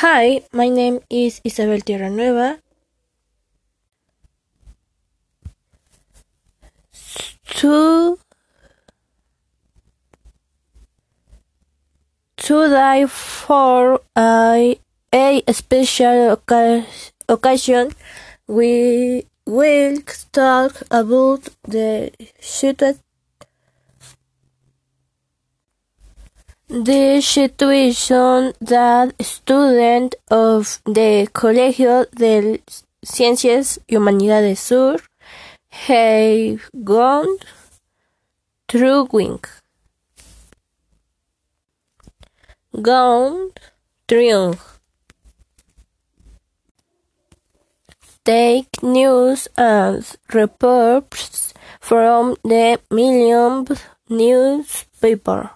Hi, my name is Isabel Tierranueva. To today for a, a special occasion, we will talk about the situation the situation that students of the Colegio de Ciencias y Humanidades Sur have gone through gone through take news and reports from the Milenio newspaper.